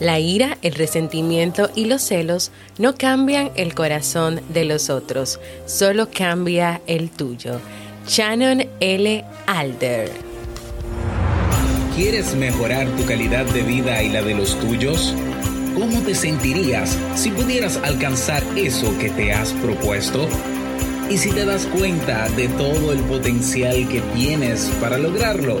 La ira, el resentimiento y los celos no cambian el corazón de los otros, solo cambia el tuyo. Shannon L. Alder. ¿Quieres mejorar tu calidad de vida y la de los tuyos? ¿Cómo te sentirías si pudieras alcanzar eso que te has propuesto? ¿Y si te das cuenta de todo el potencial que tienes para lograrlo?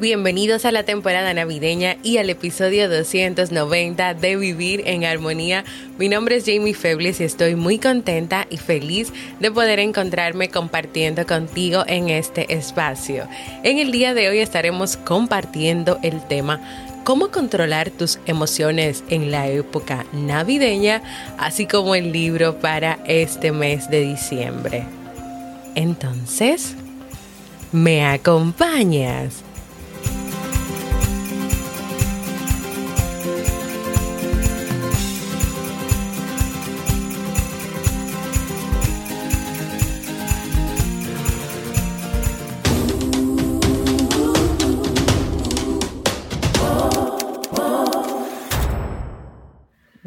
Bienvenidos a la temporada navideña y al episodio 290 de Vivir en Armonía. Mi nombre es Jamie Febles y estoy muy contenta y feliz de poder encontrarme compartiendo contigo en este espacio. En el día de hoy estaremos compartiendo el tema cómo controlar tus emociones en la época navideña, así como el libro para este mes de diciembre. Entonces, ¿me acompañas?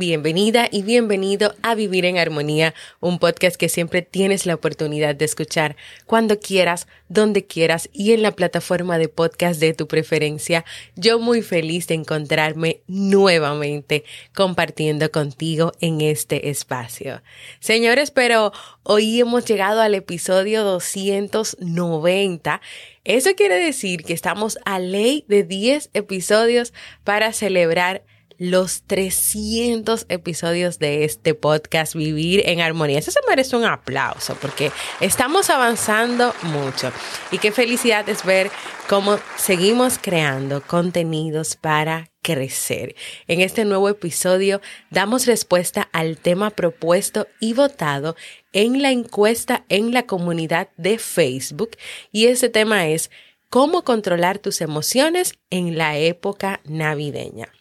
Bienvenida y bienvenido a Vivir en Armonía, un podcast que siempre tienes la oportunidad de escuchar cuando quieras, donde quieras y en la plataforma de podcast de tu preferencia. Yo muy feliz de encontrarme nuevamente compartiendo contigo en este espacio. Señores, pero hoy hemos llegado al episodio 290. Eso quiere decir que estamos a ley de 10 episodios para celebrar los 300 episodios de este podcast Vivir en Armonía. Eso se merece un aplauso porque estamos avanzando mucho y qué felicidad es ver cómo seguimos creando contenidos para crecer. En este nuevo episodio damos respuesta al tema propuesto y votado en la encuesta en la comunidad de Facebook y ese tema es cómo controlar tus emociones en la época navideña.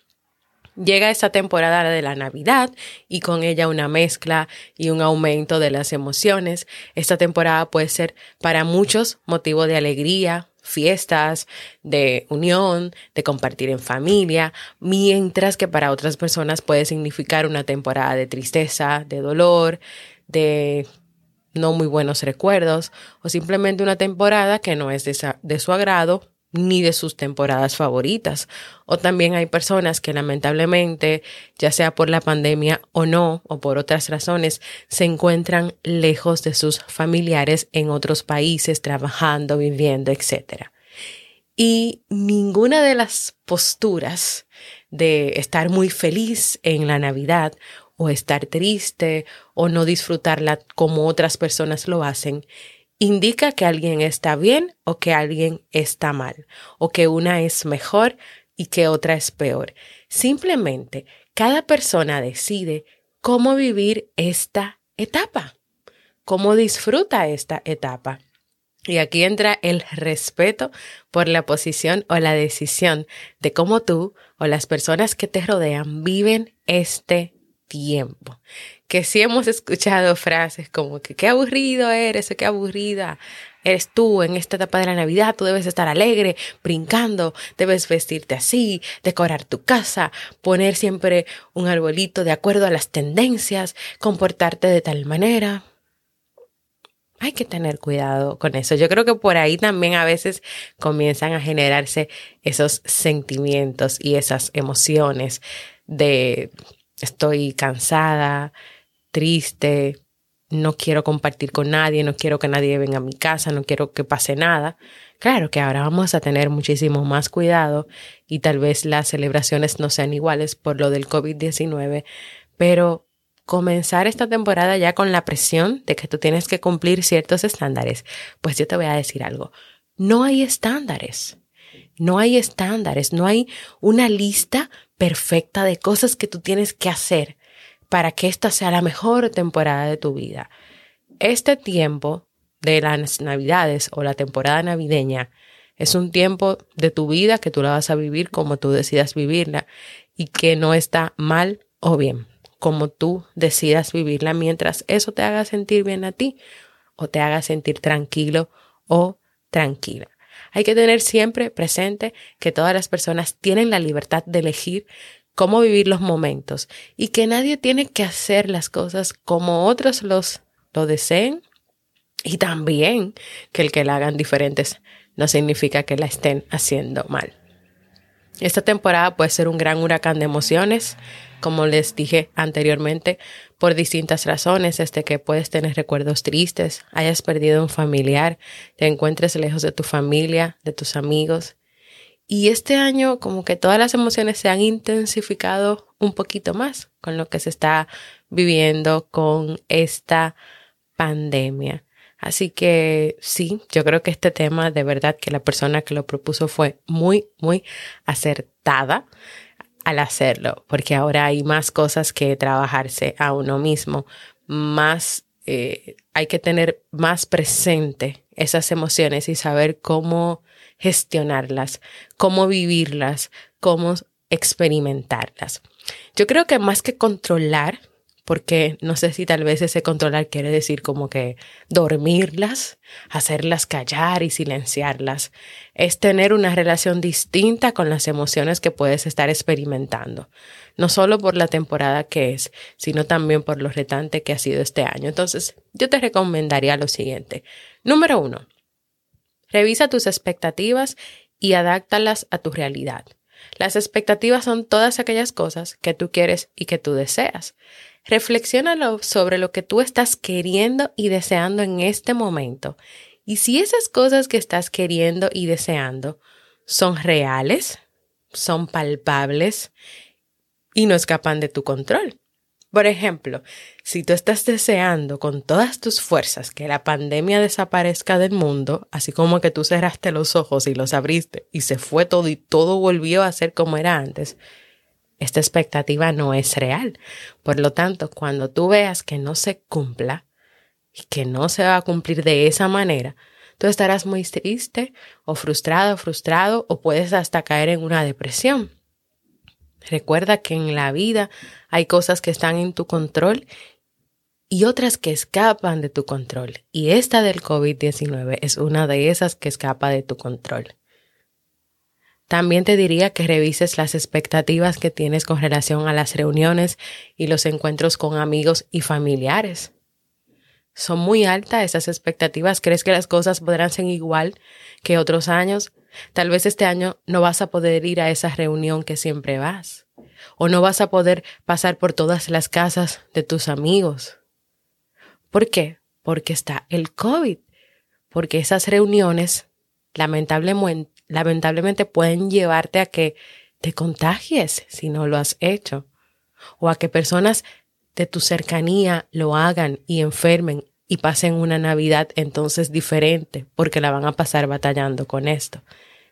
Llega esta temporada de la Navidad y con ella una mezcla y un aumento de las emociones. Esta temporada puede ser para muchos motivo de alegría, fiestas, de unión, de compartir en familia, mientras que para otras personas puede significar una temporada de tristeza, de dolor, de no muy buenos recuerdos o simplemente una temporada que no es de, su agrado ni de sus temporadas favoritas. O también hay personas que lamentablemente, ya sea por la pandemia o no, o por otras razones, se encuentran lejos de sus familiares en otros países, trabajando, viviendo, etc. Y ninguna de las posturas de estar muy feliz en la Navidad o estar triste o no disfrutarla como otras personas lo hacen, indica que alguien está bien o que alguien está mal, o que una es mejor y que otra es peor. Simplemente cada persona decide cómo vivir esta etapa, cómo disfruta esta etapa. Y aquí entra el respeto por la posición o la decisión de cómo tú o las personas que te rodean viven este tiempo. Que si hemos escuchado frases como que qué aburrido eres o qué aburrida eres tú en esta etapa de la Navidad, tú debes estar alegre, brincando, debes vestirte así, decorar tu casa, poner siempre un arbolito de acuerdo a las tendencias, comportarte de tal manera. Hay que tener cuidado con eso. Yo creo que por ahí también a veces comienzan a generarse esos sentimientos y esas emociones de estoy cansada, triste, no quiero compartir con nadie, no quiero que nadie venga a mi casa, no quiero que pase nada. Claro que ahora vamos a tener muchísimo más cuidado y tal vez las celebraciones no sean iguales por lo del COVID-19, pero comenzar esta temporada ya con la presión de que tú tienes que cumplir ciertos estándares, pues yo te voy a decir algo, no hay estándares. No hay estándares, no hay una lista perfecta de cosas que tú tienes que hacer para que esta sea la mejor temporada de tu vida. Este tiempo de las navidades o la temporada navideña es un tiempo de tu vida que tú la vas a vivir como tú decidas vivirla y que no está mal o bien, como tú decidas vivirla mientras eso te haga sentir bien a ti o te haga sentir tranquilo o tranquila. Hay que tener siempre presente que todas las personas tienen la libertad de elegir cómo vivir los momentos y que nadie tiene que hacer las cosas como otros los lo deseen y también que el que la hagan diferentes no significa que la estén haciendo mal. Esta temporada puede ser un gran huracán de emociones, como les dije anteriormente, por distintas razones, desde que puedes tener recuerdos tristes, hayas perdido un familiar, te encuentres lejos de tu familia, de tus amigos. Y este año como que todas las emociones se han intensificado un poquito más con lo que se está viviendo con esta pandemia. Así que sí, yo creo que este tema de verdad que la persona que lo propuso fue muy, muy acertada al hacerlo, porque ahora hay más cosas que trabajarse a uno mismo, más eh, hay que tener más presente esas emociones y saber cómo gestionarlas, cómo vivirlas, cómo experimentarlas. Yo creo que más que controlar, porque no sé si tal vez ese controlar quiere decir como que dormirlas, hacerlas callar y silenciarlas. Es tener una relación distinta con las emociones que puedes estar experimentando, no solo por la temporada que es, sino también por lo retante que ha sido este año. Entonces, yo te recomendaría lo siguiente. Número uno, revisa tus expectativas y adáctalas a tu realidad. Las expectativas son todas aquellas cosas que tú quieres y que tú deseas. Reflexiona sobre lo que tú estás queriendo y deseando en este momento. Y si esas cosas que estás queriendo y deseando son reales, son palpables y no escapan de tu control. Por ejemplo, si tú estás deseando con todas tus fuerzas que la pandemia desaparezca del mundo, así como que tú cerraste los ojos y los abriste y se fue todo y todo volvió a ser como era antes, esta expectativa no es real. Por lo tanto, cuando tú veas que no se cumpla y que no se va a cumplir de esa manera, tú estarás muy triste o frustrado frustrado o puedes hasta caer en una depresión. Recuerda que en la vida hay cosas que están en tu control y otras que escapan de tu control. Y esta del COVID-19 es una de esas que escapa de tu control. También te diría que revises las expectativas que tienes con relación a las reuniones y los encuentros con amigos y familiares. ¿Son muy altas esas expectativas? ¿Crees que las cosas podrán ser igual que otros años? Tal vez este año no vas a poder ir a esa reunión que siempre vas. O no vas a poder pasar por todas las casas de tus amigos. ¿Por qué? Porque está el COVID. Porque esas reuniones lamentablemente, lamentablemente pueden llevarte a que te contagies si no lo has hecho, o a que personas de tu cercanía lo hagan y enfermen y pasen una Navidad entonces diferente porque la van a pasar batallando con esto.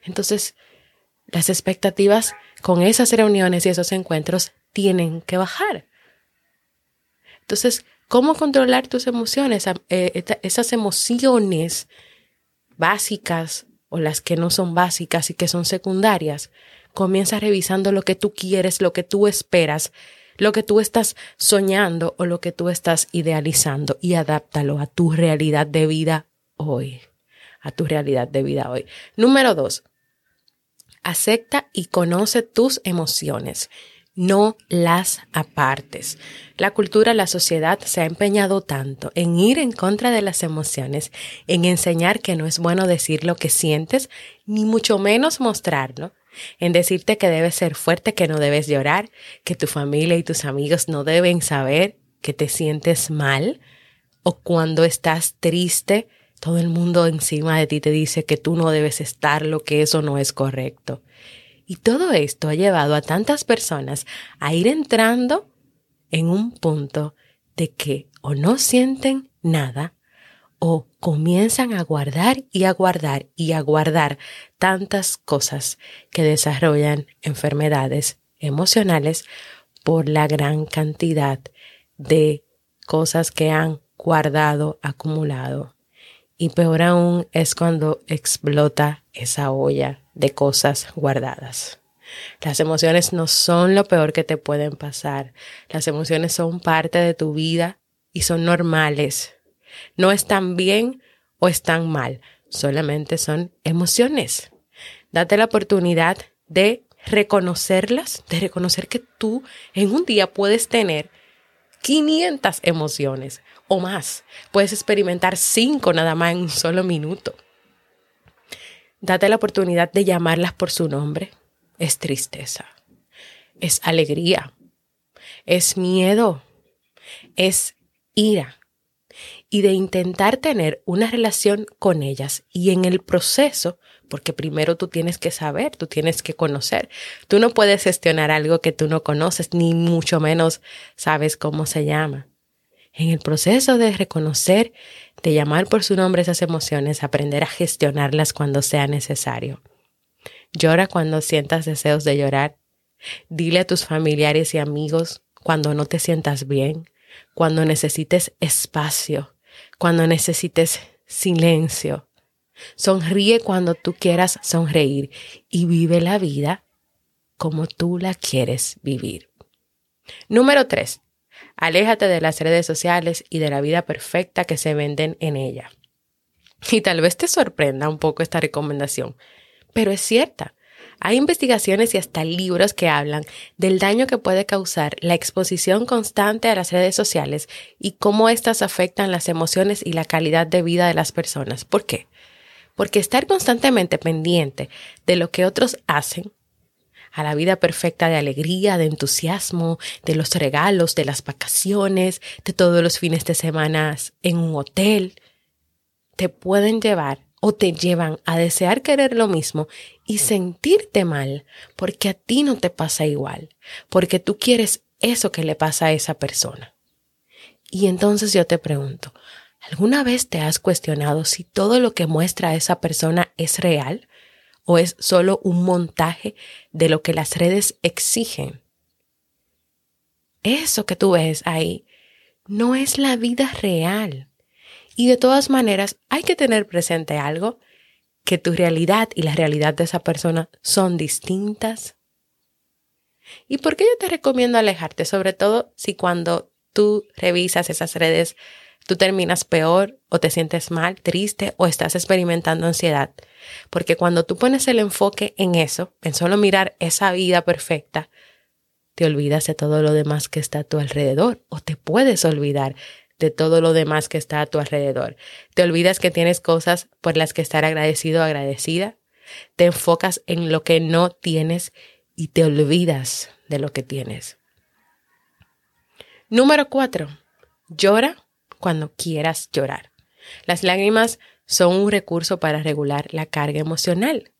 Entonces, las expectativas con esas reuniones y esos encuentros tienen que bajar. Entonces, ¿cómo controlar tus emociones? Eh, esas emociones básicas o las que no son básicas y que son secundarias, comienza revisando lo que tú quieres, lo que tú esperas, lo que tú estás soñando o lo que tú estás idealizando y adáptalo a tu realidad de vida hoy, a tu realidad de vida hoy. Número dos, acepta y conoce tus emociones no las apartes. La cultura, la sociedad se ha empeñado tanto en ir en contra de las emociones, en enseñar que no es bueno decir lo que sientes, ni mucho menos mostrarlo, en decirte que debes ser fuerte, que no debes llorar, que tu familia y tus amigos no deben saber que te sientes mal o cuando estás triste, todo el mundo encima de ti te dice que tú no debes estarlo, que eso no es correcto. Y todo esto ha llevado a tantas personas a ir entrando en un punto de que o no sienten nada o comienzan a guardar y a guardar y a guardar tantas cosas que desarrollan enfermedades emocionales por la gran cantidad de cosas que han guardado, acumulado. Y peor aún es cuando explota esa olla de cosas guardadas. Las emociones no son lo peor que te pueden pasar. Las emociones son parte de tu vida y son normales. No están bien o están mal, solamente son emociones. Date la oportunidad de reconocerlas, de reconocer que tú en un día puedes tener 500 emociones o más. Puedes experimentar 5 nada más en un solo minuto. Date la oportunidad de llamarlas por su nombre. Es tristeza, es alegría, es miedo, es ira, y de intentar tener una relación con ellas y en el proceso, porque primero tú tienes que saber, tú tienes que conocer. Tú no puedes gestionar algo que tú no conoces, ni mucho menos sabes cómo se llama. En el proceso de reconocer, de llamar por su nombre esas emociones, aprender a gestionarlas cuando sea necesario. Llora cuando sientas deseos de llorar. Dile a tus familiares y amigos cuando no te sientas bien, cuando necesites espacio, cuando necesites silencio. Sonríe cuando tú quieras sonreír y vive la vida como tú la quieres vivir. Número 3. Aléjate de las redes sociales y de la vida perfecta que se venden en ella. Y tal vez te sorprenda un poco esta recomendación, pero es cierta. Hay investigaciones y hasta libros que hablan del daño que puede causar la exposición constante a las redes sociales y cómo éstas afectan las emociones y la calidad de vida de las personas. ¿Por qué? Porque estar constantemente pendiente de lo que otros hacen, a la vida perfecta de alegría, de entusiasmo, de los regalos, de las vacaciones, de todos los fines de semana en un hotel, te pueden llevar o te llevan a desear querer lo mismo y sentirte mal porque a ti no te pasa igual, porque tú quieres eso que le pasa a esa persona. Y entonces yo te pregunto, ¿alguna vez te has cuestionado si todo lo que muestra esa persona es real o es solo un montaje de lo que las redes exigen? Eso que tú ves ahí no es la vida real. Y de todas maneras, hay que tener presente algo, que tu realidad y la realidad de esa persona son distintas. ¿Y por qué yo te recomiendo alejarte? Sobre todo si cuando tú revisas esas redes, tú terminas peor o te sientes mal, triste o estás experimentando ansiedad. Porque cuando tú pones el enfoque en eso, en solo mirar esa vida perfecta, te olvidas de todo lo demás que está a tu alrededor o te puedes olvidar de todo lo demás que está a tu alrededor. Te olvidas que tienes cosas por las que estar agradecido o agradecida. Te enfocas en lo que no tienes y te olvidas de lo que tienes. Número cuatro. Llora cuando quieras llorar. Las lágrimas son un recurso para regular la carga emocional,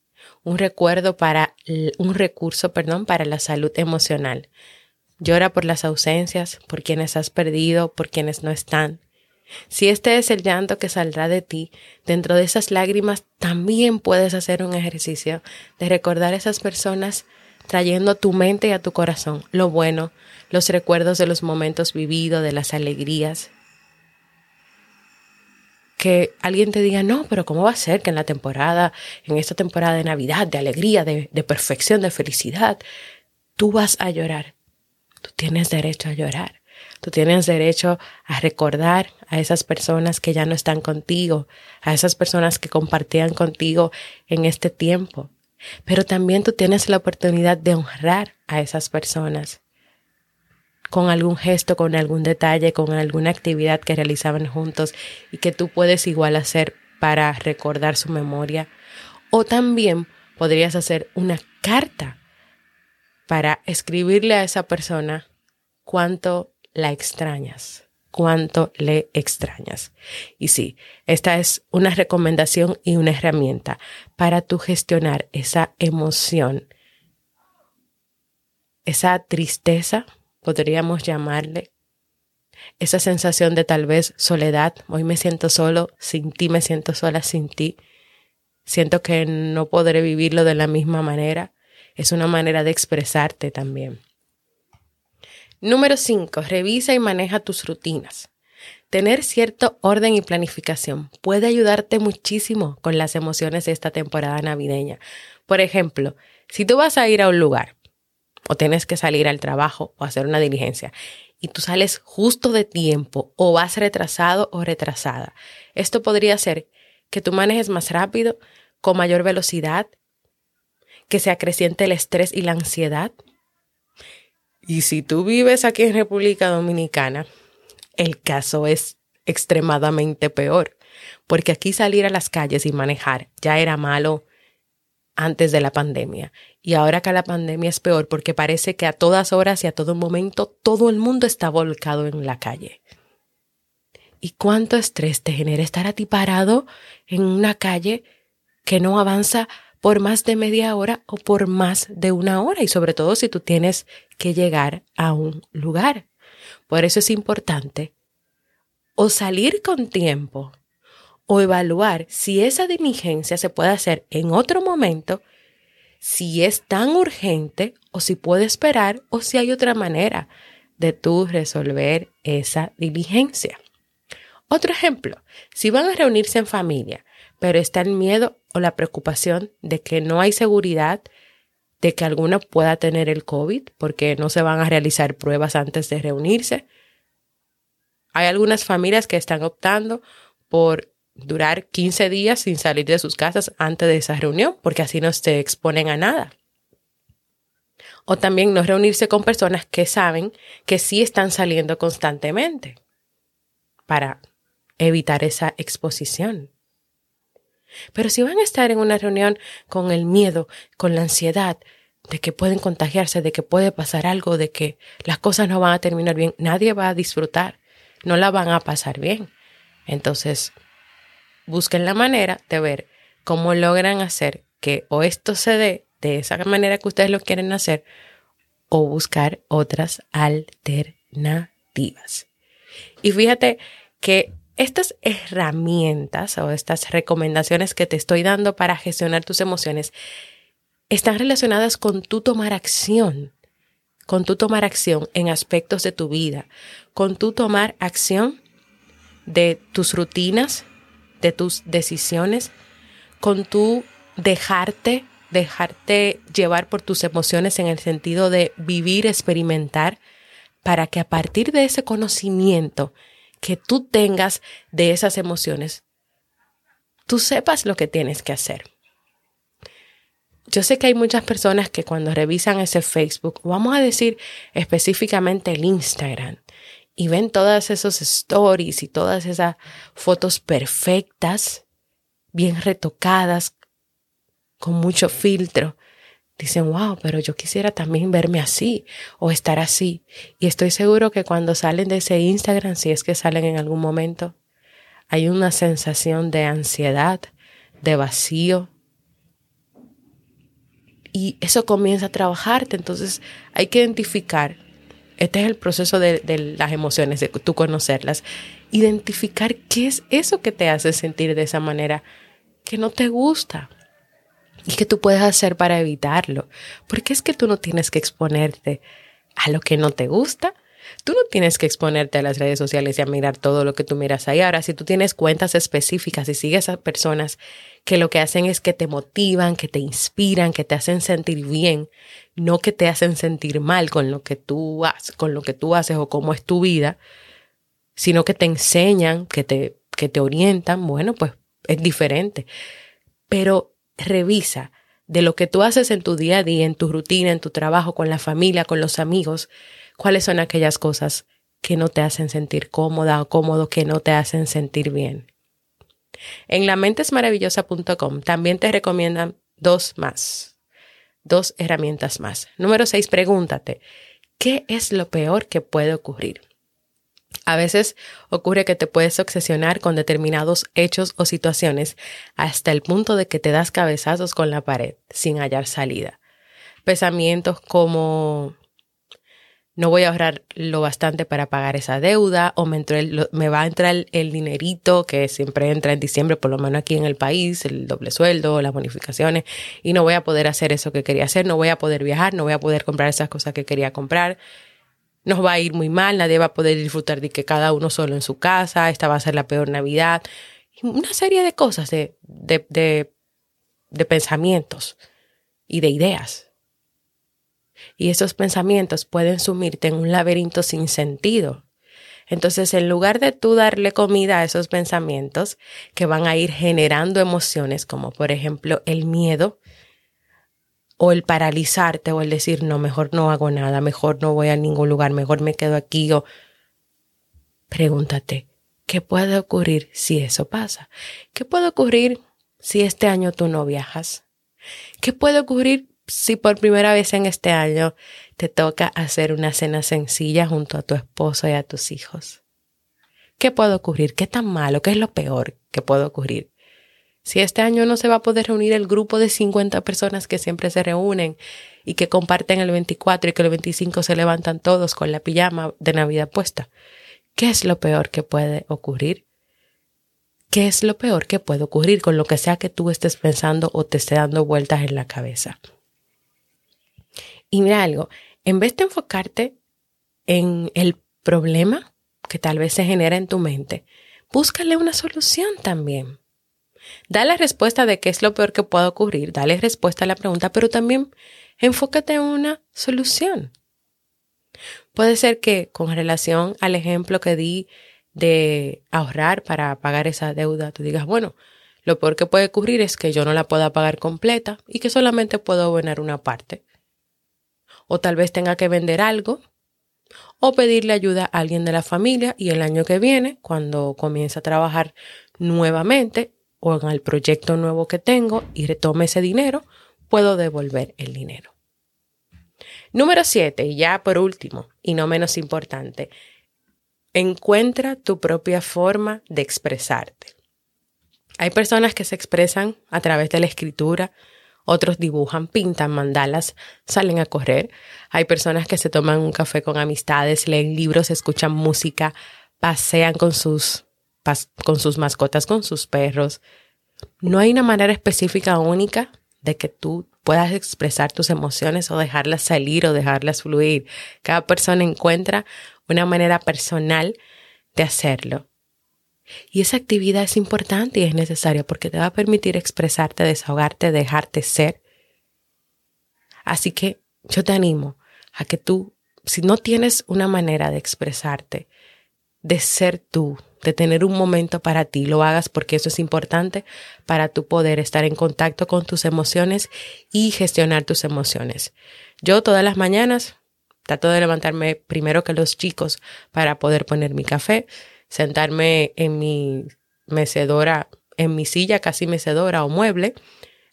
un recuerdo para un recurso, perdón, para la salud emocional. Llora por las ausencias, por quienes has perdido, por quienes no están. Si este es el llanto que saldrá de ti, dentro de esas lágrimas también puedes hacer un ejercicio de recordar a esas personas trayendo a tu mente y a tu corazón lo bueno, los recuerdos de los momentos vividos, de las alegrías. Que alguien te diga, no, pero ¿cómo va a ser que en la temporada, en esta temporada de Navidad, de alegría, de, de perfección, de felicidad, tú vas a llorar? Tú tienes derecho a llorar. Tú tienes derecho a recordar a esas personas que ya no están contigo, a esas personas que compartían contigo en este tiempo. Pero también tú tienes la oportunidad de honrar a esas personas con algún gesto, con algún detalle, con alguna actividad que realizaban juntos y que tú puedes igual hacer para recordar su memoria. O también podrías hacer una carta para escribirle a esa persona cuánto la extrañas cuánto le extrañas. Y sí, esta es una recomendación y una herramienta para tu gestionar esa emoción, esa tristeza, podríamos llamarle, esa sensación de tal vez soledad, hoy me siento solo, sin ti me siento sola, sin ti, siento que no podré vivirlo de la misma manera, es una manera de expresarte también. Número 5. Revisa y maneja tus rutinas. Tener cierto orden y planificación puede ayudarte muchísimo con las emociones de esta temporada navideña. Por ejemplo, si tú vas a ir a un lugar o tienes que salir al trabajo o hacer una diligencia y tú sales justo de tiempo o vas retrasado o retrasada, esto podría hacer que tú manejes más rápido, con mayor velocidad, que se acreciente el estrés y la ansiedad, y si tú vives aquí en República Dominicana, el caso es extremadamente peor, porque aquí salir a las calles y manejar ya era malo antes de la pandemia. Y ahora que la pandemia es peor porque parece que a todas horas y a todo momento todo el mundo está volcado en la calle. ¿Y cuánto estrés te genera estar a ti parado en una calle que no avanza por más de media hora o por más de una hora y sobre todo si tú tienes que llegar a un lugar. Por eso es importante o salir con tiempo o evaluar si esa diligencia se puede hacer en otro momento, si es tan urgente o si puede esperar o si hay otra manera de tú resolver esa diligencia. Otro ejemplo, si van a reunirse en familia, pero está el miedo o la preocupación de que no hay seguridad de que alguno pueda tener el COVID porque no se van a realizar pruebas antes de reunirse. Hay algunas familias que están optando por durar 15 días sin salir de sus casas antes de esa reunión porque así no se exponen a nada. O también no reunirse con personas que saben que sí están saliendo constantemente para evitar esa exposición. Pero si van a estar en una reunión con el miedo, con la ansiedad de que pueden contagiarse, de que puede pasar algo, de que las cosas no van a terminar bien, nadie va a disfrutar, no la van a pasar bien. Entonces, busquen la manera de ver cómo logran hacer que o esto se dé de esa manera que ustedes lo quieren hacer o buscar otras alternativas. Y fíjate que estas herramientas o estas recomendaciones que te estoy dando para gestionar tus emociones están relacionadas con tu tomar acción, con tu tomar acción en aspectos de tu vida, con tu tomar acción de tus rutinas, de tus decisiones, con tu dejarte, dejarte llevar por tus emociones en el sentido de vivir, experimentar, para que a partir de ese conocimiento que tú tengas de esas emociones, tú sepas lo que tienes que hacer. Yo sé que hay muchas personas que cuando revisan ese Facebook, vamos a decir específicamente el Instagram, y ven todas esos stories y todas esas fotos perfectas, bien retocadas, con mucho filtro, dicen, wow, pero yo quisiera también verme así o estar así. Y estoy seguro que cuando salen de ese Instagram, si es que salen en algún momento, hay una sensación de ansiedad, de vacío. Y eso comienza a trabajarte. Entonces hay que identificar, este es el proceso de, de las emociones, de tú conocerlas, identificar qué es eso que te hace sentir de esa manera que no te gusta y qué tú puedes hacer para evitarlo. Porque es que tú no tienes que exponerte a lo que no te gusta. Tú no tienes que exponerte a las redes sociales y a mirar todo lo que tú miras ahí. Ahora, si tú tienes cuentas específicas y sigues a personas que lo que hacen es que te motivan, que te inspiran, que te hacen sentir bien, no que te hacen sentir mal con lo que tú haces, con lo que tú haces o cómo es tu vida, sino que te enseñan, que te, que te orientan, bueno, pues es diferente. Pero revisa de lo que tú haces en tu día a día, en tu rutina, en tu trabajo, con la familia, con los amigos, cuáles son aquellas cosas que no te hacen sentir cómoda o cómodo, que no te hacen sentir bien. En lamentesmaravillosa.com también te recomiendan dos más, dos herramientas más. Número seis, pregúntate, ¿qué es lo peor que puede ocurrir? A veces ocurre que te puedes obsesionar con determinados hechos o situaciones hasta el punto de que te das cabezazos con la pared sin hallar salida. Pensamientos como no voy a ahorrar lo bastante para pagar esa deuda o me, va a entrar el, dinerito que siempre entra en diciembre, por lo menos aquí en el país, el doble sueldo, las bonificaciones, y no voy a poder hacer eso que quería hacer, no voy a poder viajar, no voy a poder comprar esas cosas que quería comprar. Nos va a ir muy mal, nadie va a poder disfrutar de que cada uno solo en su casa, esta va a ser la peor Navidad. Una serie de cosas, de, de, de, de pensamientos y de ideas y esos pensamientos pueden sumirte en un laberinto sin sentido. Entonces, en lugar de tú darle comida a esos pensamientos que van a ir generando emociones, como por ejemplo el miedo, o el paralizarte, o el decir, no, mejor no hago nada, mejor no voy a ningún lugar, mejor me quedo aquí, o pregúntate, ¿qué puede ocurrir si eso pasa? ¿Qué puede ocurrir si este año tú no viajas? ¿Qué puede ocurrir si por primera vez en este año te toca hacer una cena sencilla junto a tu esposo y a tus hijos? ¿Qué puede ocurrir? ¿Qué tan malo? ¿Qué es lo peor que puede ocurrir? Si este año no se va a poder reunir el grupo de 50 personas que siempre se reúnen y que comparten el 24 y que el 25 se levantan todos con la pijama de Navidad puesta, ¿qué es lo peor que puede ocurrir? ¿Qué es lo peor que puede ocurrir con lo que sea que tú estés pensando o te esté dando vueltas en la cabeza? Y mira algo, en vez de enfocarte en el problema que tal vez se genera en tu mente, búscale una solución también. Dale respuesta de qué es lo peor que puede ocurrir, dale respuesta a la pregunta, pero también enfócate en una solución. Puede ser que con relación al ejemplo que di de ahorrar para pagar esa deuda, tú digas, bueno, lo peor que puede ocurrir es que yo no la pueda pagar completa y que solamente puedo abonar una parte o tal vez tenga que vender algo o pedirle ayuda a alguien de la familia y el año que viene, cuando comience a trabajar nuevamente o en el proyecto nuevo que tengo y retome ese dinero, puedo devolver el dinero. Número 7, y ya por último, y no menos importante, encuentra tu propia forma de expresarte. Hay personas que se expresan a través de la escritura, otros dibujan, pintan mandalas, salen a correr. Hay personas que se toman un café con amistades, leen libros, escuchan música, pasean con sus, con sus mascotas, con sus perros. No hay una manera específica única de que tú puedas expresar tus emociones o dejarlas salir o dejarlas fluir. Cada persona encuentra una manera personal de hacerlo. Y esa actividad es importante y es necesaria porque te va a permitir expresarte, desahogarte, dejarte ser. Así que yo te animo a que tú, si no tienes una manera de expresarte, de ser tú, de tener un momento para ti, lo hagas porque eso es importante para tu poder estar en contacto con tus emociones y gestionar tus emociones. Yo todas las mañanas trato de levantarme primero que los chicos para poder poner mi café sentarme en mi mecedora, en mi silla casi mecedora o mueble.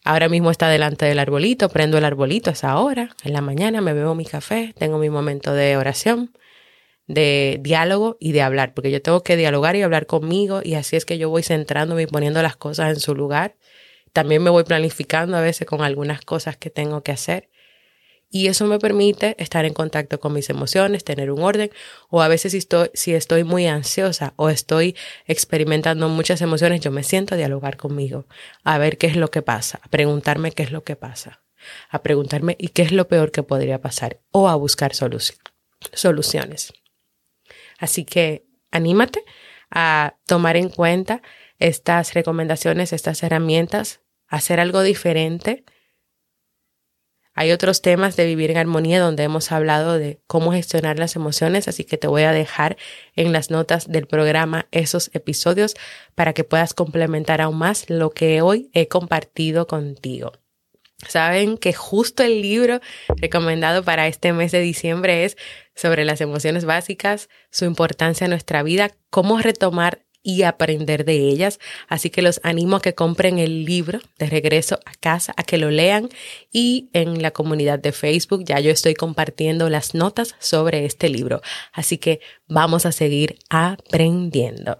Ahora mismo está delante del arbolito, prendo el arbolito a esa hora, en la mañana me bebo mi café, tengo mi momento de oración, de diálogo y de hablar, porque yo tengo que dialogar y hablar conmigo y así es que yo voy centrándome y poniendo las cosas en su lugar. También me voy planificando a veces con algunas cosas que tengo que hacer y eso me permite estar en contacto con mis emociones, tener un orden, o a veces si estoy, si estoy muy ansiosa o estoy experimentando muchas emociones, yo me siento a dialogar conmigo, a ver qué es lo que pasa, a preguntarme qué es lo que pasa, a preguntarme y qué es lo peor que podría pasar, o a buscar soluciones. Así que anímate a tomar en cuenta estas recomendaciones, estas herramientas, hacer algo diferente hay otros temas de vivir en armonía donde hemos hablado de cómo gestionar las emociones, así que te voy a dejar en las notas del programa esos episodios para que puedas complementar aún más lo que hoy he compartido contigo. Saben que justo el libro recomendado para este mes de diciembre es sobre las emociones básicas, su importancia en nuestra vida, cómo retomar y aprender de ellas. Así que los animo a que compren el libro de regreso a casa, a que lo lean y en la comunidad de Facebook ya yo estoy compartiendo las notas sobre este libro. Así que vamos a seguir aprendiendo.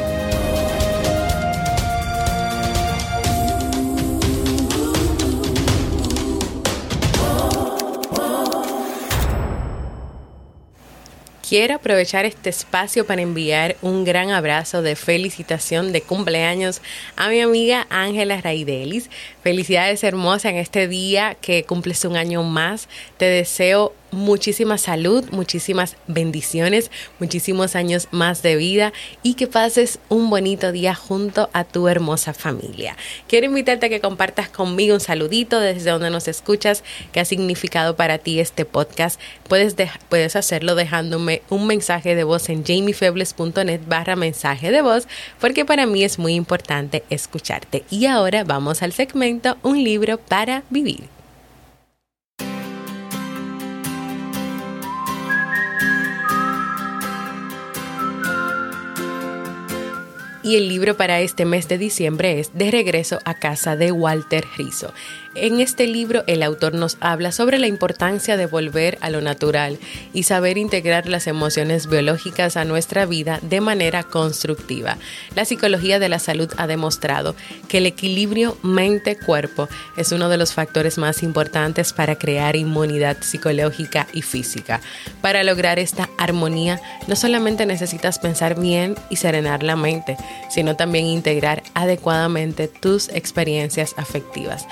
Quiero aprovechar este espacio para enviar un gran abrazo de felicitación de cumpleaños a mi amiga Ángela Raidelis. Felicidades hermosa en este día que cumples un año más. Te deseo muchísima salud, muchísimas bendiciones, muchísimos años más de vida y que pases un bonito día junto a tu hermosa familia. Quiero invitarte a que compartas conmigo un saludito desde donde nos escuchas, qué ha significado para ti este podcast. Puedes, puedes hacerlo dejándome un mensaje de voz en jamiefebles.net barra mensaje de voz porque para mí es muy importante escucharte. Y ahora vamos al segmento Un libro para vivir. Y el libro para este mes de diciembre es De regreso a casa de Walter Rizzo. En este libro el autor nos habla sobre la importancia de volver a lo natural y saber integrar las emociones biológicas a nuestra vida de manera constructiva. La psicología de la salud ha demostrado que el equilibrio mente-cuerpo es uno de los factores más importantes para crear inmunidad psicológica y física. Para lograr esta armonía no solamente necesitas pensar bien y serenar la mente, sino también integrar adecuadamente tus experiencias afectivas.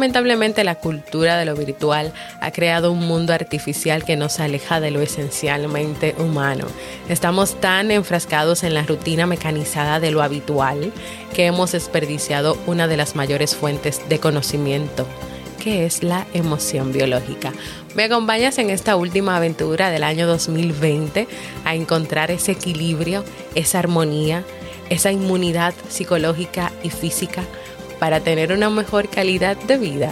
Lamentablemente la cultura de lo virtual ha creado un mundo artificial que nos aleja de lo esencialmente humano. Estamos tan enfrascados en la rutina mecanizada de lo habitual que hemos desperdiciado una de las mayores fuentes de conocimiento que es la emoción biológica. Me acompañas en esta última aventura del año 2020 a encontrar ese equilibrio, esa armonía, esa inmunidad psicológica y física para tener una mejor calidad de vida.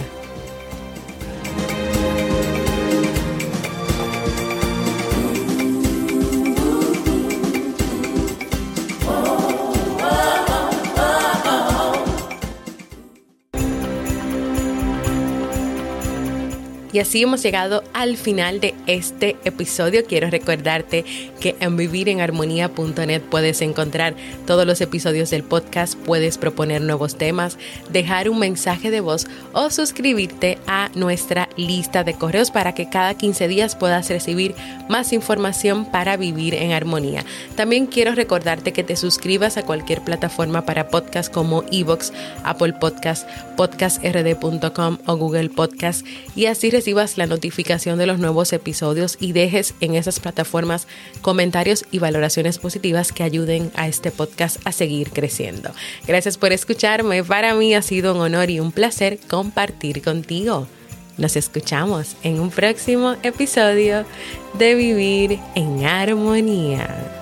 Y así hemos llegado al final de este episodio. Quiero recordarte que en vivirenarmonía.net puedes encontrar todos los episodios del podcast, puedes proponer nuevos temas, dejar un mensaje de voz o suscribirte a nuestra lista de correos para que cada 15 días puedas recibir más información para vivir en armonía. También quiero recordarte que te suscribas a cualquier plataforma para podcast como Evox, Apple Podcast, podcastrd.com o Google Podcast y así la notificación de los nuevos episodios y dejes en esas plataformas comentarios y valoraciones positivas que ayuden a este podcast a seguir creciendo. Gracias por escucharme. Para mí ha sido un honor y un placer compartir contigo. Nos escuchamos en un próximo episodio de Vivir en Armonía.